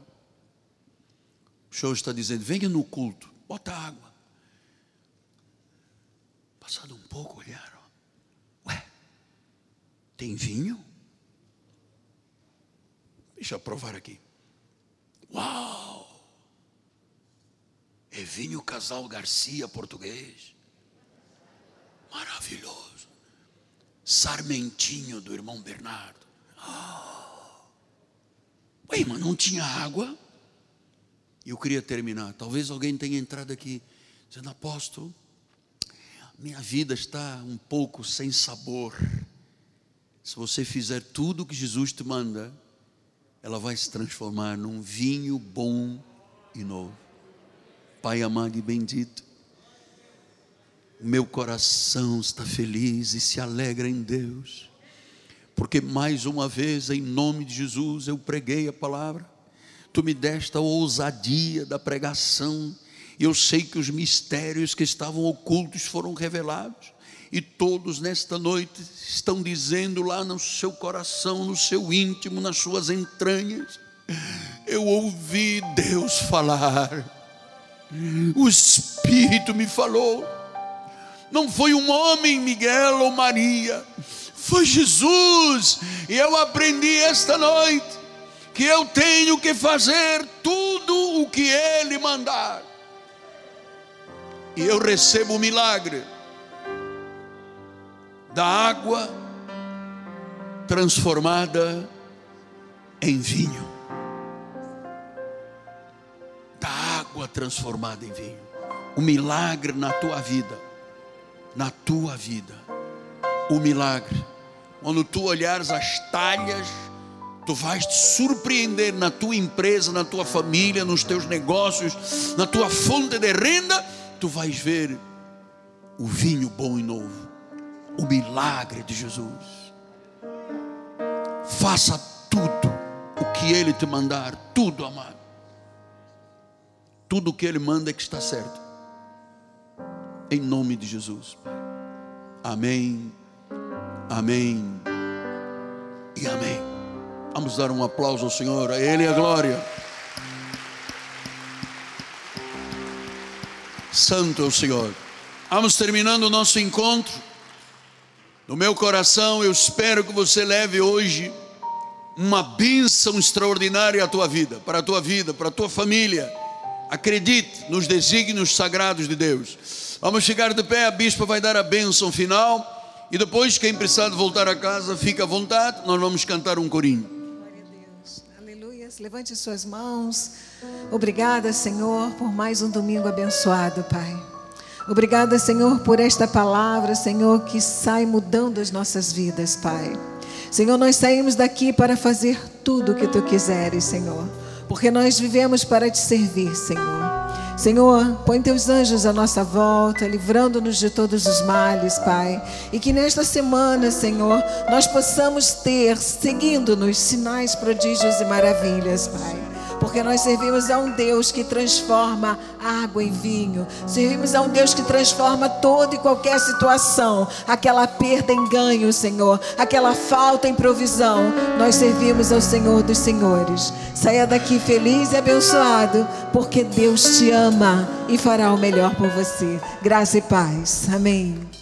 O senhor está dizendo: venha no culto, bota água. Passado um pouco, olharam: tem vinho? Deixa eu provar aqui. Uau! É vinho Casal Garcia português. Maravilhoso. Sarmentinho do irmão Bernardo. Oh. Ué, mas não tinha água? Eu queria terminar. Talvez alguém tenha entrado aqui dizendo, apóstolo, minha vida está um pouco sem sabor. Se você fizer tudo o que Jesus te manda, ela vai se transformar num vinho bom e novo. Pai amado e bendito, meu coração está feliz e se alegra em Deus porque mais uma vez, em nome de Jesus, eu preguei a palavra, tu me deste a ousadia da pregação, e eu sei que os mistérios que estavam ocultos foram revelados, e todos nesta noite estão dizendo lá no seu coração, no seu íntimo, nas suas entranhas: eu ouvi Deus falar, o Espírito me falou, não foi um homem, Miguel ou Maria, foi Jesus. E eu aprendi esta noite que eu tenho que fazer tudo o que Ele mandar. E eu recebo o milagre da água transformada em vinho. Da água transformada em vinho. O milagre na tua vida. Na tua vida. O milagre quando tu olhares as talhas, tu vais te surpreender na tua empresa, na tua família, nos teus negócios, na tua fonte de renda, tu vais ver o vinho bom e novo, o milagre de Jesus. Faça tudo o que Ele te mandar, tudo, amado. Tudo o que Ele manda é que está certo. Em nome de Jesus, Pai. Amém Amém e amém. Vamos dar um aplauso ao Senhor, a Ele a glória. Santo é o Senhor. Vamos terminando o nosso encontro. No meu coração, eu espero que você leve hoje uma bênção extraordinária à tua vida, para a tua vida, para a tua família. Acredite nos desígnios sagrados de Deus. Vamos chegar de pé, a bispa vai dar a bênção final. E depois, quem precisar de voltar a casa, fica à vontade, nós vamos cantar um corinho. Glória a Deus. Aleluia. Levante suas mãos. Obrigada, Senhor, por mais um domingo abençoado, Pai. Obrigada, Senhor, por esta palavra, Senhor, que sai mudando as nossas vidas, Pai. Senhor, nós saímos daqui para fazer tudo o que tu quiseres, Senhor, porque nós vivemos para te servir, Senhor. Senhor, põe teus anjos à nossa volta, livrando-nos de todos os males, Pai. E que nesta semana, Senhor, nós possamos ter, seguindo-nos, sinais, prodígios e maravilhas, Pai porque nós servimos a um Deus que transforma água em vinho, servimos a um Deus que transforma toda e qualquer situação, aquela perda em ganho, Senhor, aquela falta em provisão. Nós servimos ao Senhor dos Senhores. Saia daqui feliz e abençoado, porque Deus te ama e fará o melhor por você. Graça e paz. Amém.